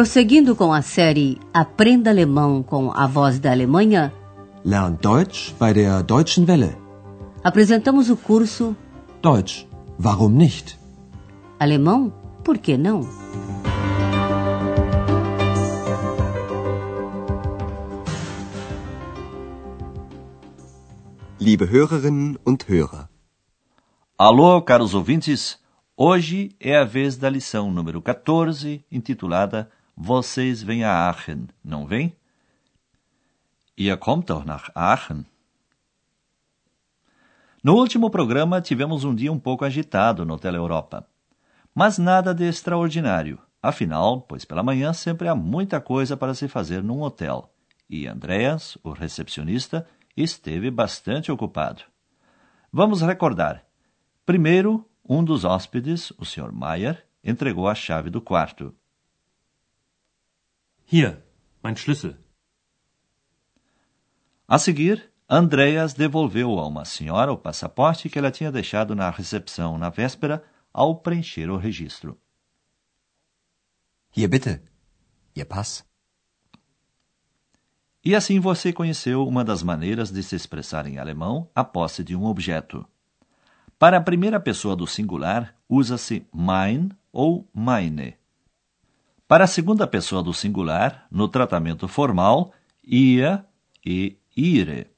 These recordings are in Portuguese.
Prosseguindo com a série Aprenda Alemão com a Voz da Alemanha, Lern Deutsch bei der Deutschen Welle. apresentamos o curso Deutsch, warum nicht? Alemão, por que não? Liebe Hörerinnen und Hörer. Alô, caros ouvintes! Hoje é a vez da lição número 14, intitulada Vocês vêm a Aachen, não vêm? Ihr kommt doch nach Aachen. No último programa tivemos um dia um pouco agitado no Hotel Europa. Mas nada de extraordinário. Afinal, pois pela manhã sempre há muita coisa para se fazer num hotel. E Andreas, o recepcionista, esteve bastante ocupado. Vamos recordar. Primeiro, um dos hóspedes, o Sr. Mayer, entregou a chave do quarto. Hier, mein Schlüssel. A seguir, Andreas devolveu a uma senhora o passaporte que ela tinha deixado na recepção na véspera ao preencher o registro. Hier bitte. Ihr Pass. E assim você conheceu uma das maneiras de se expressar em alemão a posse de um objeto. Para a primeira pessoa do singular, usa-se mein ou meine. Para a segunda pessoa do singular, no tratamento formal, ihr e ihre.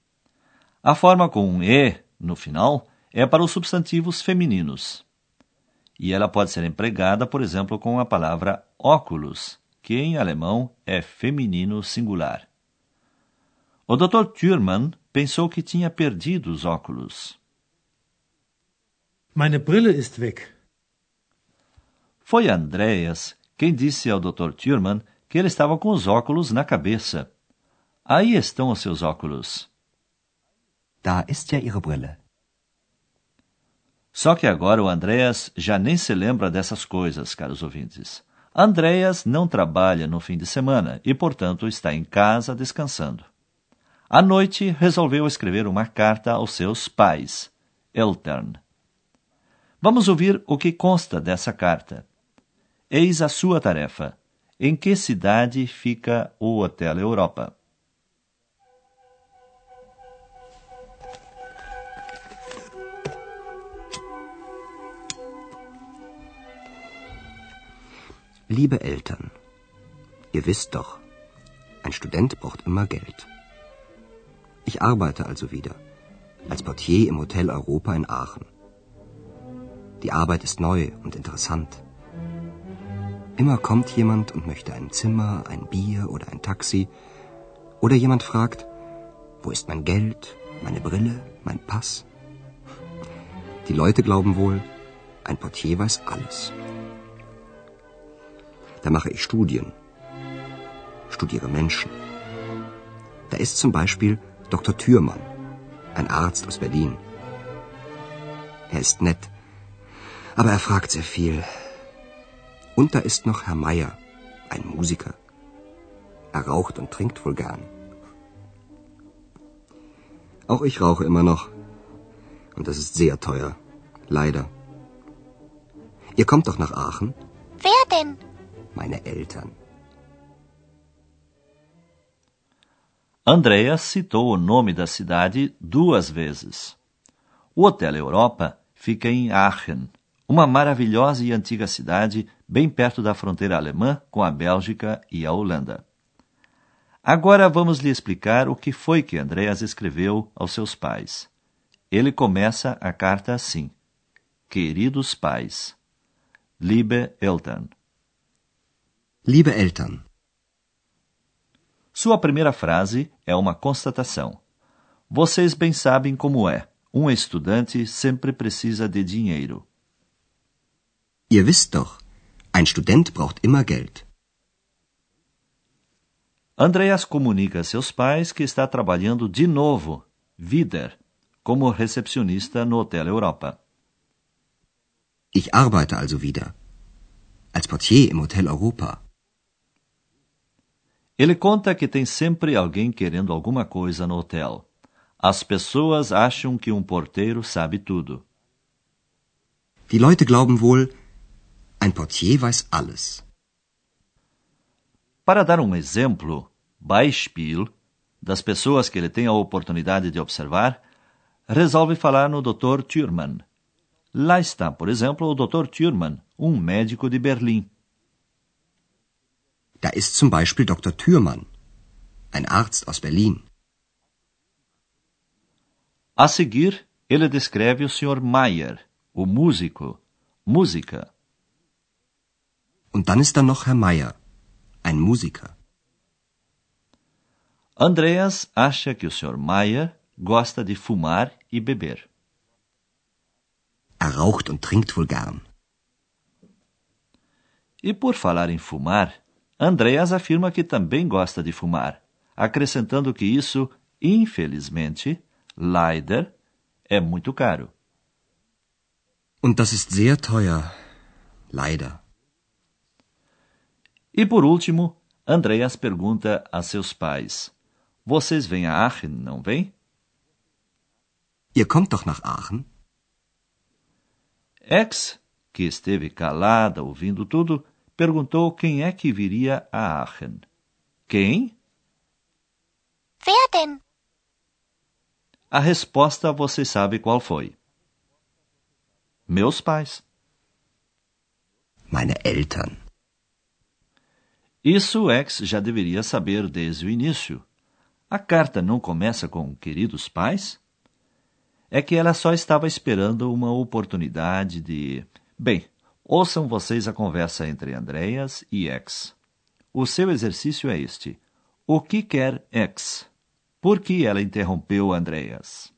A forma com um e no final é para os substantivos femininos. E ela pode ser empregada, por exemplo, com a palavra óculos, que em alemão é feminino singular. O Dr. Thürmann pensou que tinha perdido os óculos. Meine Brille ist weg. Foi Andreas quem disse ao Dr. Thürmann que ele estava com os óculos na cabeça. Aí estão os seus óculos. Da ist ja Ihre Brille. Só que agora o Andreas já nem se lembra dessas coisas, caros ouvintes. Andreas não trabalha no fim de semana e, portanto, está em casa descansando. À noite, resolveu escrever uma carta aos seus pais, Eltern. Vamos ouvir o que consta dessa carta. Eis a sua tarefa. Em que cidade fica o Hotel Europa? Liebe Eltern, ihr wisst doch, ein Student braucht immer Geld. Ich arbeite also wieder als Portier im Hotel Europa in Aachen. Die Arbeit ist neu und interessant. Immer kommt jemand und möchte ein Zimmer, ein Bier oder ein Taxi. Oder jemand fragt, wo ist mein Geld, meine Brille, mein Pass? Die Leute glauben wohl, ein Portier weiß alles. Da mache ich Studien, studiere Menschen. Da ist zum Beispiel Dr. Thürmann, ein Arzt aus Berlin. Er ist nett, aber er fragt sehr viel. Und da ist noch Herr Meier, ein Musiker. Er raucht und trinkt wohl gern. Auch ich rauche immer noch. Und das ist sehr teuer. Leider. Ihr kommt doch nach Aachen? Wer denn? Meine Eltern. Andreas citou o nome da cidade duas vezes. O Hotel Europa fica em Aachen, uma maravilhosa e antiga cidade bem perto da fronteira alemã com a Bélgica e a Holanda. Agora vamos lhe explicar o que foi que Andreas escreveu aos seus pais. Ele começa a carta assim: Queridos pais, Liebe Eltern. Liebe Eltern, Sua primeira frase é uma constatação. Vocês bem sabem como é. Um estudante sempre precisa de dinheiro. ihr wisst doch, ein Student braucht immer Geld. Andreas comunica a seus pais que está trabalhando de novo, wieder, como recepcionista no Hotel Europa. Ich arbeite also wieder. Als Portier im Hotel Europa. Ele conta que tem sempre alguém querendo alguma coisa no hotel. As pessoas acham que um porteiro sabe tudo. Die Leute glauben wohl, ein Portier weiß alles. Para dar um exemplo, Beispiel, das pessoas que ele tem a oportunidade de observar, resolve falar no Dr. Thürmann. Lá está, por exemplo, o Dr. Thürmann, um médico de Berlim. Da ist zum Beispiel Dr. Thürmann, ein Arzt aus Berlin. A seguir, ele descreve o Sr. Mayer, o músico, música. Und dann ist da noch Herr Meyer, ein Musiker. Andreas acha que o Sr. Mayer gosta de fumar e beber. Er raucht und trinkt wohl gern. E por falar em fumar, Andreas afirma que também gosta de fumar, acrescentando que isso, infelizmente, leider, é muito caro. Und das ist sehr teuer. Leider. E por último, Andreas pergunta a seus pais: Vocês vêm a Aachen, não vêm? Ihr kommt doch nach Aachen? Ex, que esteve calada ouvindo tudo, perguntou quem é que viria a Aachen. Quem? Wer denn? A resposta você sabe qual foi. Meus pais. Meine Eltern. Isso Ex já deveria saber desde o início. A carta não começa com queridos pais? É que ela só estava esperando uma oportunidade de. Bem, ouçam vocês a conversa entre Andreas e X. O seu exercício é este: O que quer X? Por que ela interrompeu Andreas?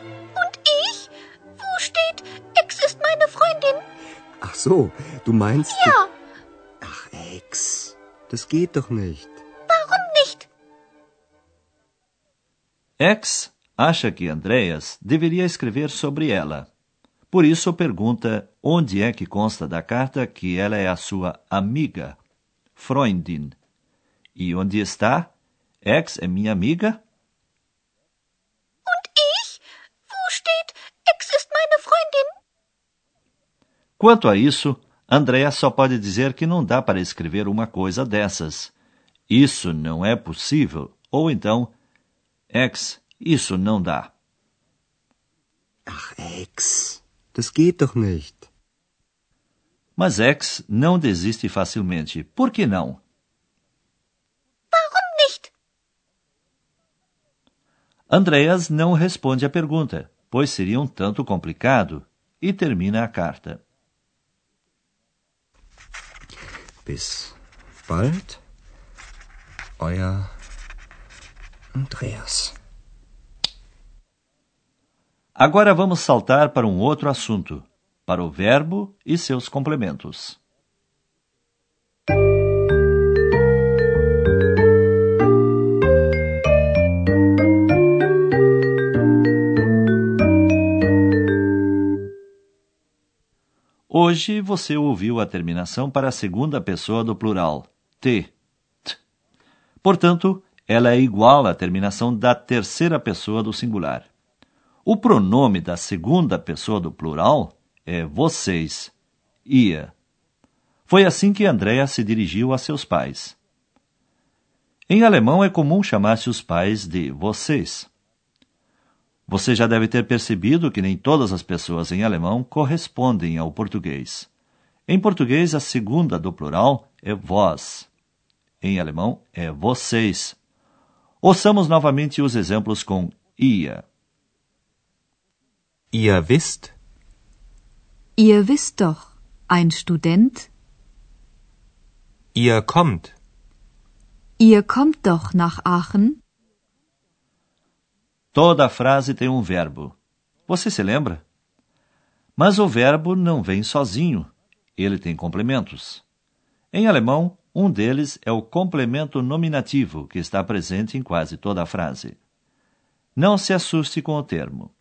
Und ich? Wo steht, Ex ist meine Freundin? Ach so, du meinst. Ja, Ach, Ex. Das geht doch nicht. warum nicht? X acha que Andreas deveria escrever sobre ela. Por isso pergunta onde é que consta da carta que ela é a sua amiga, Freundin. E onde está? X é minha amiga? Und ich? Wo steht, Ex ist meine Freundin? Quanto a isso, Andreas só pode dizer que não dá para escrever uma coisa dessas. Isso não é possível. Ou então, X, isso não dá. Ach, Ex. Das geht doch nicht. Mas X não desiste facilmente. Por que não? Warum nicht? Andreas não responde à pergunta, pois seria um tanto complicado, e termina a carta. Bis bald. Euer Andreas. Agora vamos saltar para um outro assunto, para o verbo e seus complementos. Hoje você ouviu a terminação para a segunda pessoa do plural, t. t. Portanto, ela é igual à terminação da terceira pessoa do singular. O pronome da segunda pessoa do plural é vocês, ia. Foi assim que Andréa se dirigiu a seus pais. Em alemão é comum chamar-se os pais de vocês. Você já deve ter percebido que nem todas as pessoas em alemão correspondem ao português. Em português, a segunda do plural é vós. Em alemão, é vocês. Ouçamos novamente os exemplos com ia. Ihr wisst, Ihr wisst doch, ein Student, ihr kommt, ihr kommt doch nach Aachen, Toda frase tem um verbo. Você se lembra? Mas o verbo não vem sozinho. Ele tem complementos. Em alemão, um deles é o complemento nominativo, que está presente em quase toda a frase. Não se assuste com o termo.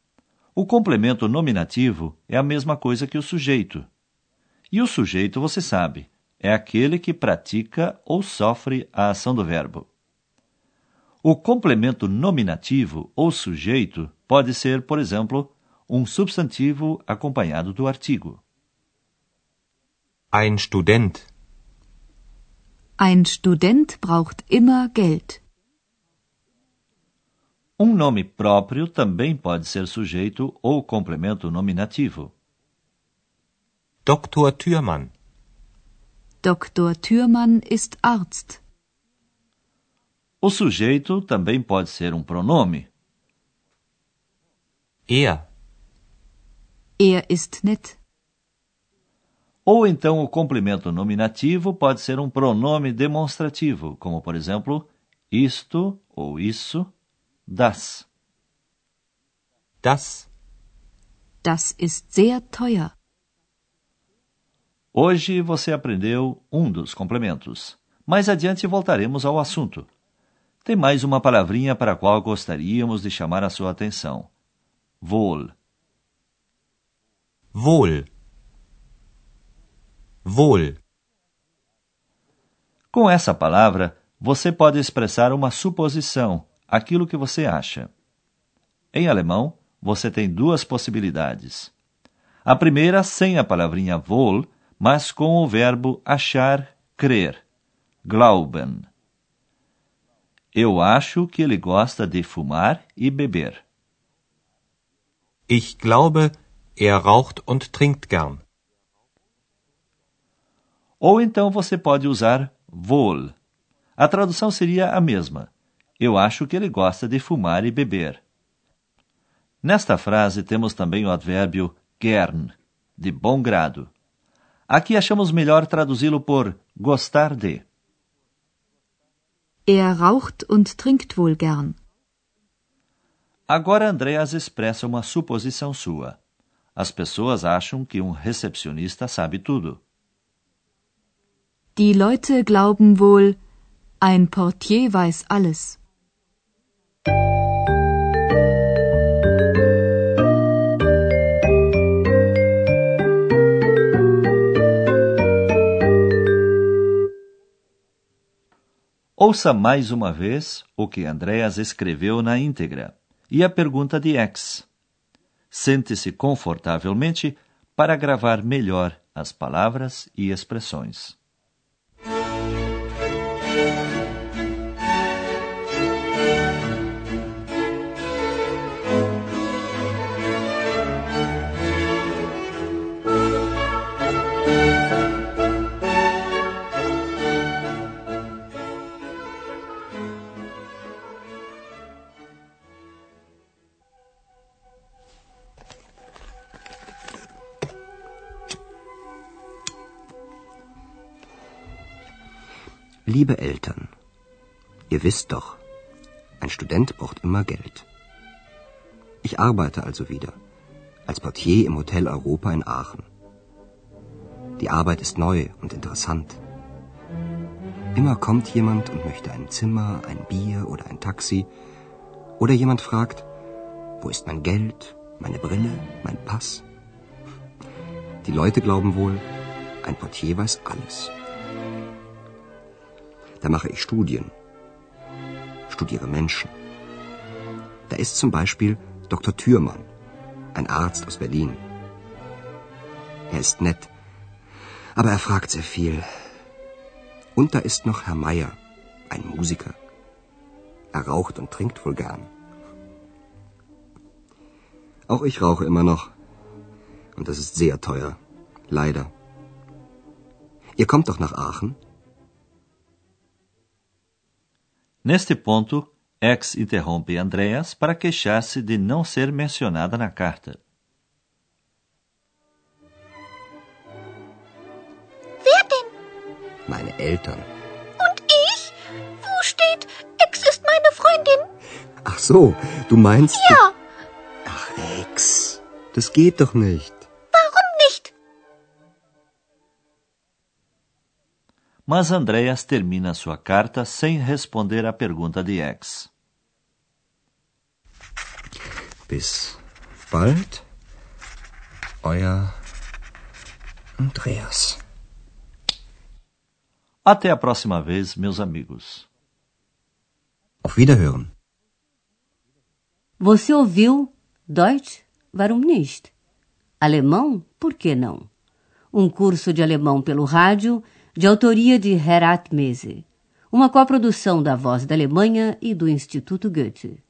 O complemento nominativo é a mesma coisa que o sujeito. E o sujeito, você sabe, é aquele que pratica ou sofre a ação do verbo. O complemento nominativo ou sujeito pode ser, por exemplo, um substantivo acompanhado do artigo. Ein Student. Ein Student braucht immer Geld. Um nome próprio também pode ser sujeito ou complemento nominativo. Dr. Thürmann. Dr. Thürmann ist Arzt. O sujeito também pode ser um pronome. Er. Er ist nett. Ou então o complemento nominativo pode ser um pronome demonstrativo, como por exemplo, isto ou isso, das. Das. Das ist sehr teuer. Hoje você aprendeu um dos complementos. Mais adiante voltaremos ao assunto. Tem mais uma palavrinha para a qual gostaríamos de chamar a sua atenção. Wohl. Wohl. Wohl. Com essa palavra, você pode expressar uma suposição, aquilo que você acha. Em alemão, você tem duas possibilidades. A primeira sem a palavrinha wohl, mas com o verbo achar, crer. Glauben. Eu acho que ele gosta de fumar e beber. Ich glaube, er raucht und trinkt gern. Ou então você pode usar wohl. A tradução seria a mesma. Eu acho que ele gosta de fumar e beber. Nesta frase temos também o advérbio gern, de bom grado. Aqui achamos melhor traduzi-lo por gostar de. Er raucht und trinkt wohl gern. Agora Andreas expressa uma suposição sua. As pessoas acham que um recepcionista sabe tudo. Die Leute glauben wohl, ein Portier weiß alles. Ouça mais uma vez o que Andreas escreveu na íntegra e a pergunta de X. Sente-se confortavelmente para gravar melhor as palavras e expressões. Liebe Eltern, ihr wisst doch, ein Student braucht immer Geld. Ich arbeite also wieder als Portier im Hotel Europa in Aachen. Die Arbeit ist neu und interessant. Immer kommt jemand und möchte ein Zimmer, ein Bier oder ein Taxi. Oder jemand fragt, wo ist mein Geld, meine Brille, mein Pass? Die Leute glauben wohl, ein Portier weiß alles. Da mache ich Studien. Studiere Menschen. Da ist zum Beispiel Dr. Thürmann, ein Arzt aus Berlin. Er ist nett, aber er fragt sehr viel. Und da ist noch Herr Meier, ein Musiker. Er raucht und trinkt wohl gern. Auch ich rauche immer noch. Und das ist sehr teuer. Leider. Ihr kommt doch nach Aachen? Neste ponto, X interrompe Andreas para queixar-se de não ser mencionada na carta. Wer denn? Meine Eltern. Und ich? Wo steht, Ex ist meine Freundin? Ach so, du meinst. Ja, Ach, Ex. Das geht doch nicht. Mas Andreas termina sua carta sem responder à pergunta de X. Bis bald. Euer Andreas. Até a próxima vez, meus amigos. Auf Wiederhören. Você ouviu Deutsch? Warum nicht? Alemão? Por que não? um curso de alemão pelo rádio, de autoria de Herat Mese, uma coprodução da Voz da Alemanha e do Instituto Goethe.